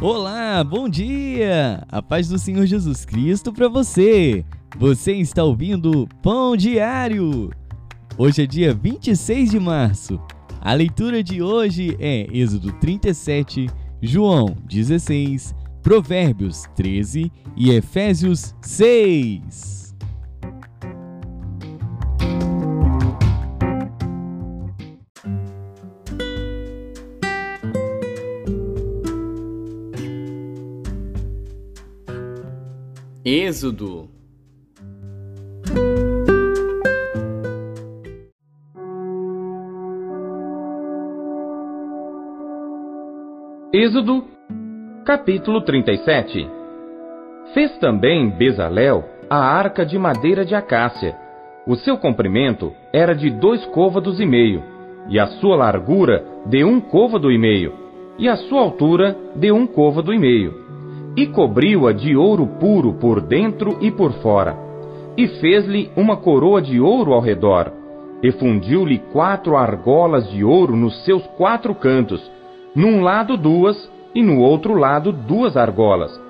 Olá, bom dia! A paz do Senhor Jesus Cristo para você! Você está ouvindo Pão Diário! Hoje é dia 26 de março. A leitura de hoje é Êxodo 37, João 16, Provérbios 13 e Efésios 6. Êxodo. Êxodo, capítulo 37 Fez também Bezalel a arca de madeira de acácia. O seu comprimento era de dois côvados e meio, e a sua largura de um côvado e meio, e a sua altura de um côvado e meio e cobriu-a de ouro puro por dentro e por fora, e fez-lhe uma coroa de ouro ao redor, e fundiu-lhe quatro argolas de ouro nos seus quatro cantos, num lado duas e no outro lado duas argolas,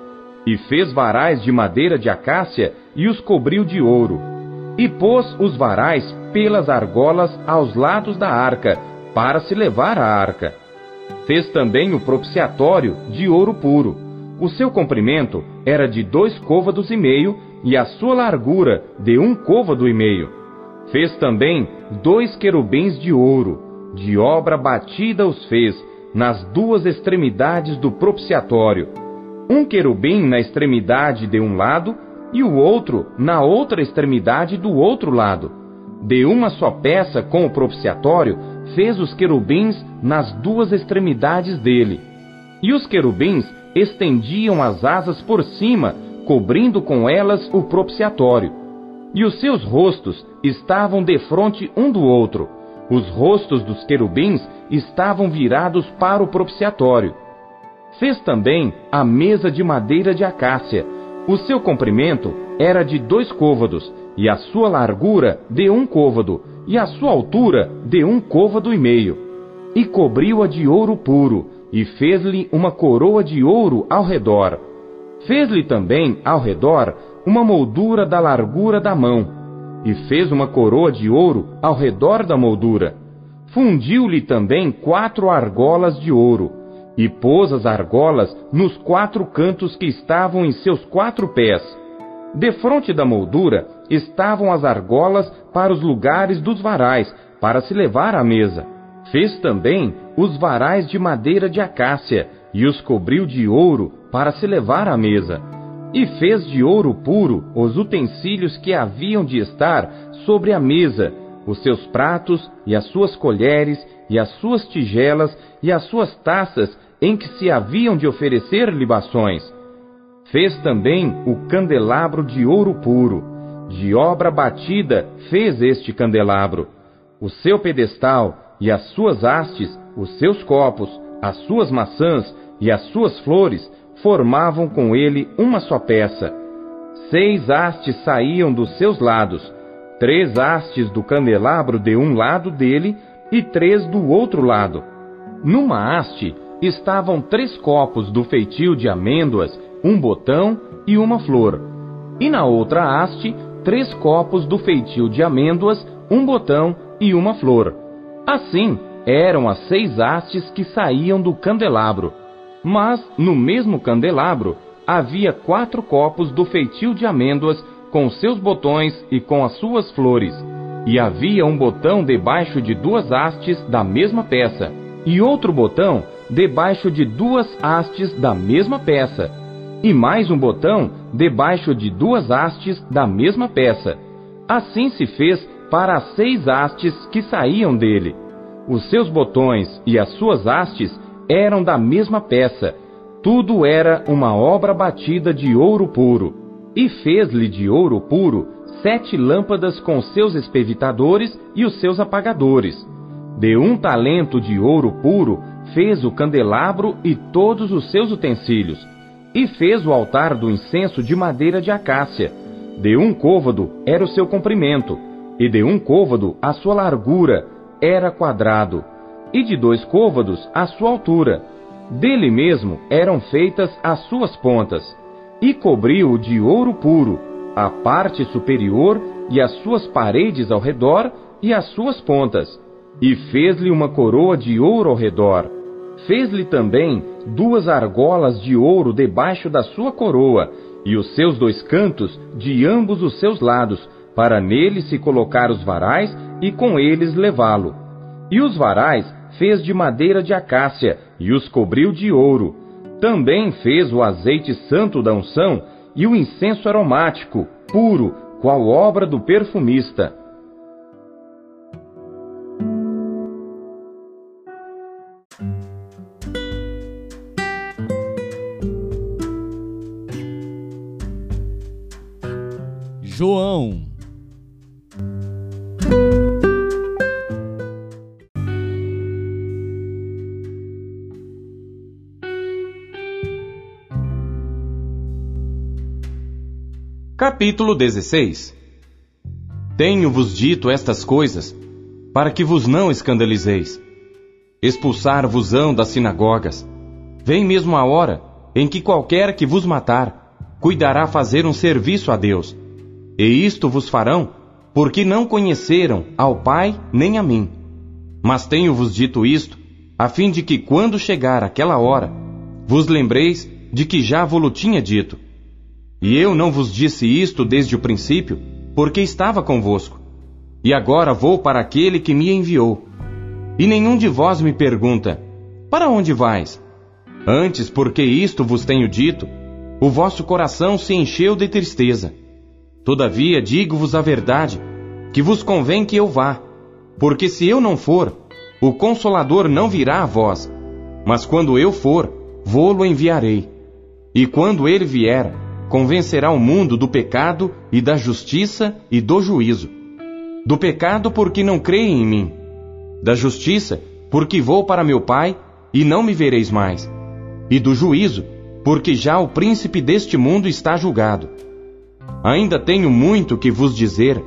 e fez varais de madeira de acácia e os cobriu de ouro, e pôs os varais pelas argolas aos lados da arca, para se levar a arca. Fez também o propiciatório de ouro puro, o seu comprimento era de dois côvados e meio e a sua largura de um côvado e meio. Fez também dois querubins de ouro, de obra batida os fez, nas duas extremidades do propiciatório. Um querubim na extremidade de um lado e o outro na outra extremidade do outro lado. De uma só peça com o propiciatório, fez os querubins nas duas extremidades dele. E os querubins estendiam as asas por cima, cobrindo com elas o propiciatório. E os seus rostos estavam defronte um do outro. Os rostos dos querubins estavam virados para o propiciatório. Fez também a mesa de madeira de acácia. O seu comprimento era de dois côvados, e a sua largura de um côvado, e a sua altura de um côvado e meio. E cobriu-a de ouro puro, e fez-lhe uma coroa de ouro ao redor. Fez-lhe também ao redor uma moldura da largura da mão, e fez uma coroa de ouro ao redor da moldura. Fundiu-lhe também quatro argolas de ouro, e pôs as argolas nos quatro cantos que estavam em seus quatro pés. Defronte da moldura estavam as argolas para os lugares dos varais, para se levar à mesa. Fez também os varais de madeira de acácia e os cobriu de ouro para se levar à mesa. E fez de ouro puro os utensílios que haviam de estar sobre a mesa, os seus pratos e as suas colheres e as suas tigelas e as suas taças em que se haviam de oferecer libações. Fez também o candelabro de ouro puro. De obra batida fez este candelabro. O seu pedestal e as suas hastes, os seus copos, as suas maçãs e as suas flores formavam com ele uma só peça. Seis hastes saíam dos seus lados, três hastes do candelabro de um lado dele e três do outro lado. Numa haste estavam três copos do feitio de amêndoas, um botão e uma flor. E na outra haste, três copos do feitio de amêndoas, um botão e uma flor. Assim eram as seis hastes que saíam do candelabro. Mas no mesmo candelabro havia quatro copos do feitio de amêndoas com seus botões e com as suas flores. E havia um botão debaixo de duas hastes da mesma peça, e outro botão debaixo de duas hastes da mesma peça, e mais um botão debaixo de duas hastes da mesma peça. Assim se fez para as seis hastes que saíam dele. Os seus botões e as suas hastes eram da mesma peça. Tudo era uma obra batida de ouro puro. E fez-lhe de ouro puro sete lâmpadas com seus espevitadores e os seus apagadores. De um talento de ouro puro fez o candelabro e todos os seus utensílios. E fez o altar do incenso de madeira de acácia. De um côvado era o seu comprimento, e de um côvado a sua largura era quadrado, e de dois côvados a sua altura. Dele mesmo eram feitas as suas pontas, e cobriu de ouro puro a parte superior e as suas paredes ao redor e as suas pontas, e fez-lhe uma coroa de ouro ao redor. Fez-lhe também duas argolas de ouro debaixo da sua coroa, e os seus dois cantos de ambos os seus lados, para nele se colocar os varais e com eles levá-lo. E os varais fez de madeira de acácia e os cobriu de ouro. Também fez o azeite santo da unção e o incenso aromático, puro, qual obra do perfumista. Capítulo 16 Tenho-vos dito estas coisas, para que vos não escandalizeis. Expulsar-vos-ão das sinagogas. Vem mesmo a hora em que qualquer que vos matar, cuidará fazer um serviço a Deus. E isto vos farão, porque não conheceram ao Pai nem a mim. Mas tenho-vos dito isto, a fim de que, quando chegar aquela hora, vos lembreis de que já vos tinha dito. E eu não vos disse isto desde o princípio, porque estava convosco. E agora vou para aquele que me enviou. E nenhum de vós me pergunta: Para onde vais? Antes, porque isto vos tenho dito, o vosso coração se encheu de tristeza. Todavia, digo-vos a verdade, que vos convém que eu vá, porque se eu não for, o Consolador não virá a vós. Mas quando eu for, vou-lo enviarei. E quando ele vier, convencerá o mundo do pecado e da justiça e do juízo. Do pecado, porque não creem em mim. Da justiça, porque vou para meu Pai e não me vereis mais. E do juízo, porque já o príncipe deste mundo está julgado. Ainda tenho muito que vos dizer,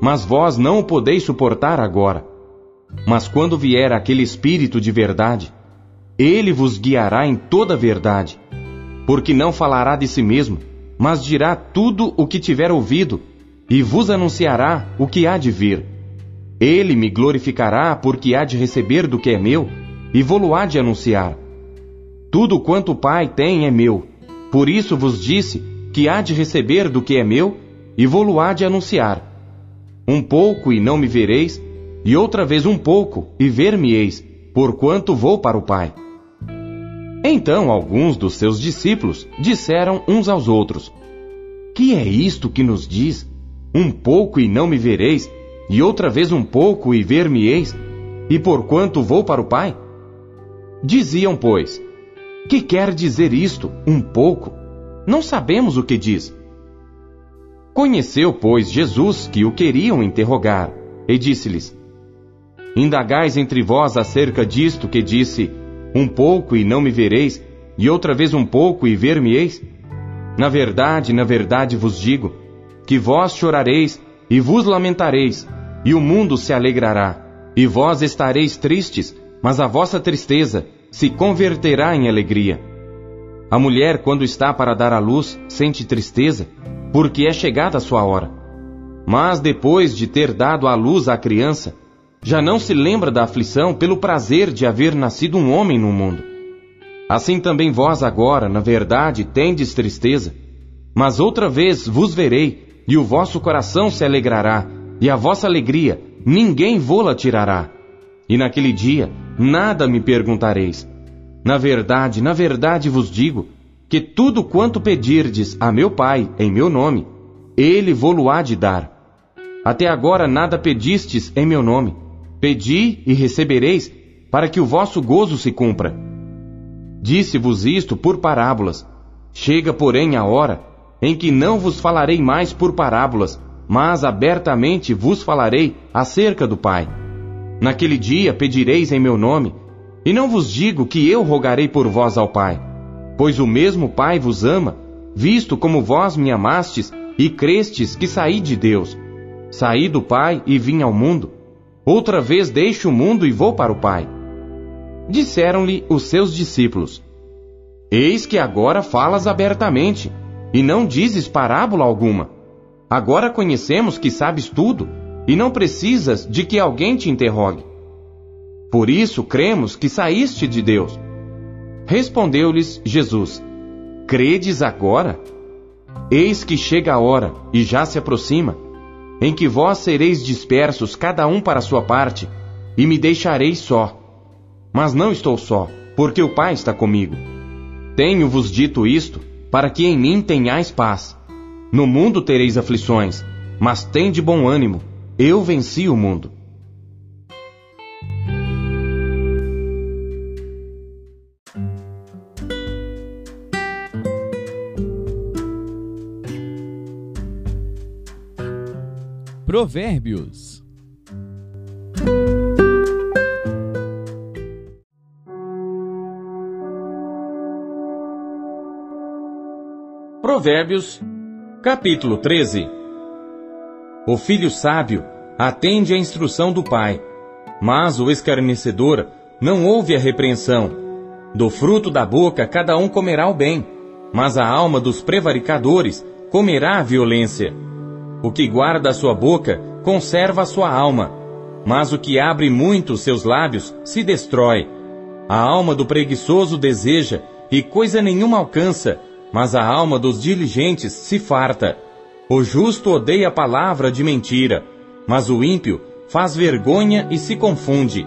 mas vós não o podeis suportar agora. Mas quando vier aquele Espírito de verdade, ele vos guiará em toda a verdade, porque não falará de si mesmo, mas dirá tudo o que tiver ouvido, e vos anunciará o que há de vir. Ele me glorificará, porque há de receber do que é meu, e vou-lo há de anunciar. Tudo quanto o Pai tem é meu, por isso vos disse que há de receber do que é meu, e vou-lo há de anunciar. Um pouco e não me vereis, e outra vez um pouco e ver-me-eis, porquanto vou para o Pai. Então alguns dos seus discípulos disseram uns aos outros: Que é isto que nos diz? Um pouco e não me vereis, e outra vez um pouco e ver-me-eis, e porquanto vou para o Pai? Diziam, pois: Que quer dizer isto, um pouco? Não sabemos o que diz. Conheceu, pois, Jesus que o queriam interrogar, e disse-lhes: Indagais entre vós acerca disto que disse: Um pouco e não me vereis, e outra vez um pouco e ver-me-eis? Na verdade, na verdade vos digo, que vós chorareis e vos lamentareis, e o mundo se alegrará, e vós estareis tristes, mas a vossa tristeza se converterá em alegria. A mulher, quando está para dar à luz, sente tristeza, porque é chegada a sua hora. Mas depois de ter dado à luz à criança, já não se lembra da aflição pelo prazer de haver nascido um homem no mundo. Assim também vós agora, na verdade, tendes tristeza, mas outra vez vos verei, e o vosso coração se alegrará, e a vossa alegria ninguém vô-la tirará. E naquele dia nada me perguntareis. Na verdade, na verdade vos digo, que tudo quanto pedirdes a meu Pai em meu nome, ele vô-lo há de dar. Até agora nada pedistes em meu nome. Pedi e recebereis, para que o vosso gozo se cumpra. Disse-vos isto por parábolas. Chega, porém, a hora em que não vos falarei mais por parábolas, mas abertamente vos falarei acerca do Pai. Naquele dia pedireis em meu nome, e não vos digo que eu rogarei por vós ao Pai, pois o mesmo Pai vos ama, visto como vós me amastes e crestes que saí de Deus. Saí do Pai e vim ao mundo. Outra vez deixo o mundo e vou para o Pai. Disseram-lhe os seus discípulos: Eis que agora falas abertamente, e não dizes parábola alguma. Agora conhecemos que sabes tudo, e não precisas de que alguém te interrogue. Por isso cremos que saíste de Deus. Respondeu-lhes Jesus: Credes agora? Eis que chega a hora, e já se aproxima, em que vós sereis dispersos, cada um para a sua parte, e me deixareis só. Mas não estou só, porque o Pai está comigo. Tenho-vos dito isto, para que em mim tenhais paz. No mundo tereis aflições, mas tende bom ânimo, eu venci o mundo. Provérbios Provérbios, capítulo 13 O filho sábio atende à instrução do pai, mas o escarnecedor não ouve a repreensão. Do fruto da boca cada um comerá o bem, mas a alma dos prevaricadores comerá a violência. O que guarda a sua boca conserva a sua alma, mas o que abre muito seus lábios se destrói. A alma do preguiçoso deseja e coisa nenhuma alcança, mas a alma dos diligentes se farta. O justo odeia a palavra de mentira, mas o ímpio faz vergonha e se confunde.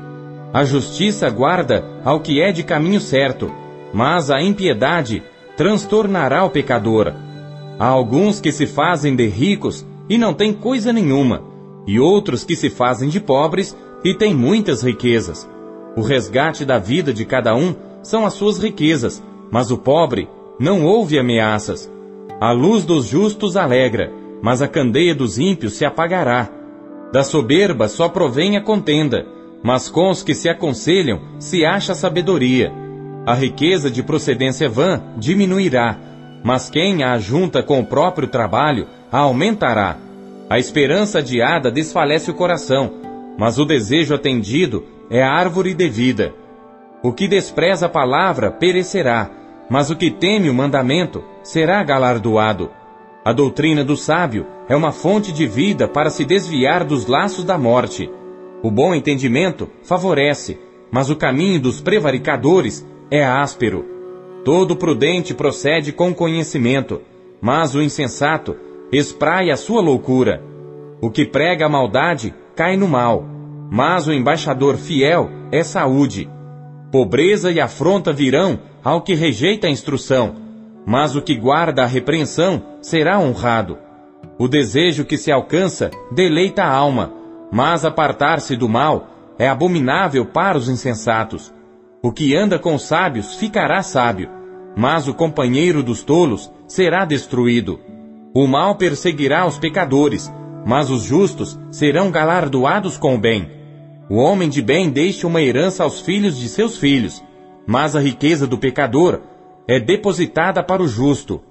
A justiça guarda ao que é de caminho certo, mas a impiedade transtornará o pecador. Há alguns que se fazem de ricos e não têm coisa nenhuma, e outros que se fazem de pobres e têm muitas riquezas. O resgate da vida de cada um são as suas riquezas, mas o pobre não houve ameaças. A luz dos justos alegra, mas a candeia dos ímpios se apagará. Da soberba só provém a contenda, mas com os que se aconselham se acha sabedoria. A riqueza de procedência vã diminuirá, mas quem a ajunta com o próprio trabalho a aumentará. A esperança adiada desfalece o coração, mas o desejo atendido é árvore de vida. O que despreza a palavra perecerá, mas o que teme o mandamento será galardoado. A doutrina do sábio é uma fonte de vida para se desviar dos laços da morte. O bom entendimento favorece, mas o caminho dos prevaricadores é áspero. Todo prudente procede com conhecimento, mas o insensato espraia a sua loucura. O que prega a maldade cai no mal, mas o embaixador fiel é saúde. Pobreza e afronta virão ao que rejeita a instrução, mas o que guarda a repreensão será honrado. O desejo que se alcança deleita a alma, mas apartar-se do mal é abominável para os insensatos. O que anda com os sábios ficará sábio, mas o companheiro dos tolos será destruído. O mal perseguirá os pecadores, mas os justos serão galardoados com o bem. O homem de bem deixa uma herança aos filhos de seus filhos, mas a riqueza do pecador é depositada para o justo.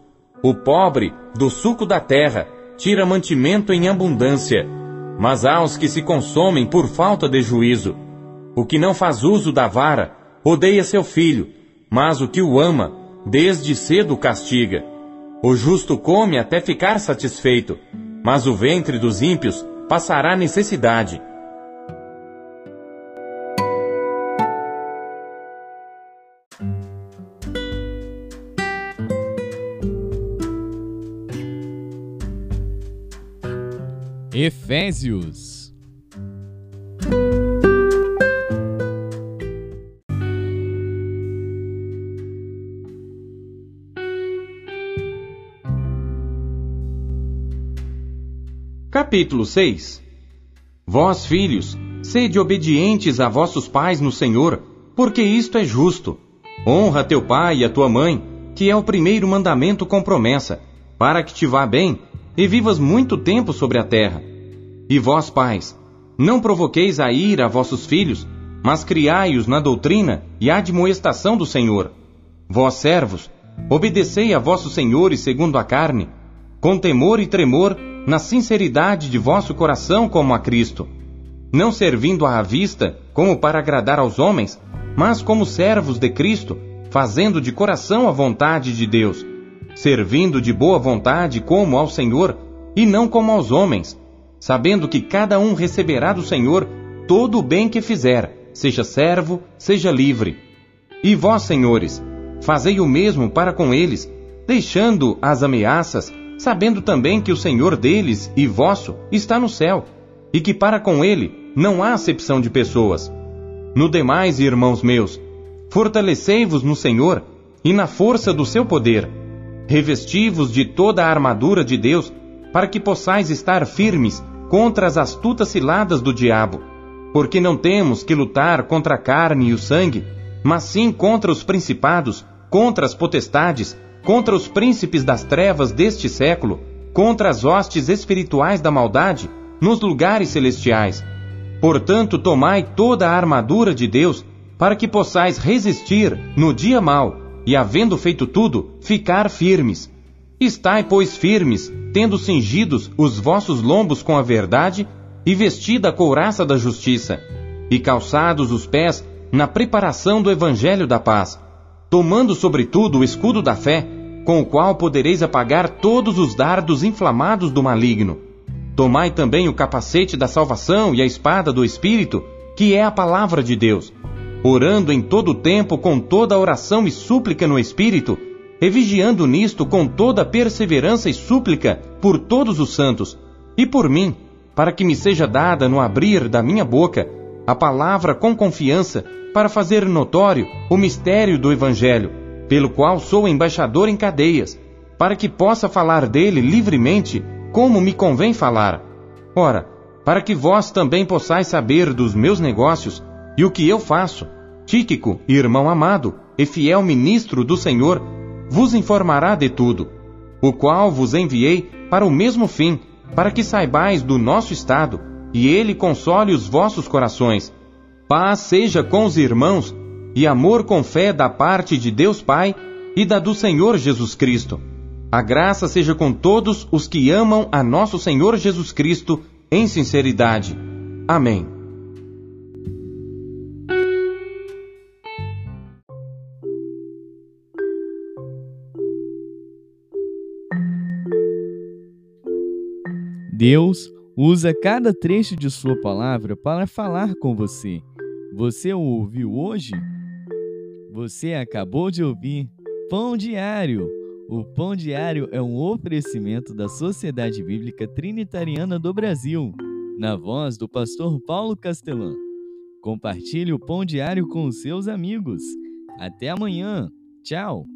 O pobre, do suco da terra, tira mantimento em abundância, mas há os que se consomem por falta de juízo. O que não faz uso da vara, odeia seu filho, mas o que o ama, desde cedo castiga. O justo come até ficar satisfeito, mas o ventre dos ímpios passará necessidade. Efésios. Capítulo 6 Vós, filhos, sede obedientes a vossos pais no Senhor, porque isto é justo. Honra teu pai e a tua mãe, que é o primeiro mandamento com promessa, para que te vá bem e vivas muito tempo sobre a terra. E vós, pais, não provoqueis a ira a vossos filhos, mas criai-os na doutrina e admoestação do Senhor. Vós, servos, obedecei a vossos senhores segundo a carne, com temor e tremor, na sinceridade de vosso coração como a Cristo, não servindo à vista como para agradar aos homens, mas como servos de Cristo fazendo de coração a vontade de Deus, servindo de boa vontade como ao Senhor e não como aos homens, sabendo que cada um receberá do Senhor todo o bem que fizer, seja servo, seja livre. E vós, senhores, fazei o mesmo para com eles, deixando as ameaças, sabendo também que o Senhor deles e vosso está no céu, e que para com ele não há acepção de pessoas. No demais, irmãos meus, fortalecei-vos no Senhor e na força do seu poder. Revesti-vos de toda a armadura de Deus, para que possais estar firmes contra as astutas ciladas do diabo. Porque não temos que lutar contra a carne e o sangue, mas sim contra os principados, contra as potestades, contra os príncipes das trevas deste século, contra as hostes espirituais da maldade nos lugares celestiais. Portanto, tomai toda a armadura de Deus, para que possais resistir no dia mau, e havendo feito tudo, ficar firmes. Estai, pois, firmes, tendo cingidos os vossos lombos com a verdade, e vestida a couraça da justiça, e calçados os pés na preparação do evangelho da paz, tomando sobretudo o escudo da fé, com o qual podereis apagar todos os dardos inflamados do maligno. Tomai também o capacete da salvação e a espada do Espírito, que é a palavra de Deus, orando em todo o tempo com toda oração e súplica no Espírito, e vigiando nisto com toda perseverança e súplica por todos os santos, e por mim, para que me seja dada no abrir da minha boca a palavra com confiança, para fazer notório o mistério do Evangelho, pelo qual sou embaixador em cadeias, para que possa falar dele livremente como me convém falar. Ora, para que vós também possais saber dos meus negócios e o que eu faço, Tíquico, irmão amado e fiel ministro do Senhor, vos informará de tudo, o qual vos enviei para o mesmo fim, para que saibais do nosso estado, e ele console os vossos corações. Paz seja com os irmãos, e amor com fé da parte de Deus Pai e da do Senhor Jesus Cristo. A graça seja com todos os que amam a nosso Senhor Jesus Cristo em sinceridade. Amém. Deus usa cada trecho de Sua palavra para falar com você. Você o ouviu hoje? Você acabou de ouvir Pão Diário o Pão Diário é um oferecimento da Sociedade Bíblica Trinitariana do Brasil, na voz do pastor Paulo Castelã. Compartilhe o Pão Diário com os seus amigos. Até amanhã. Tchau.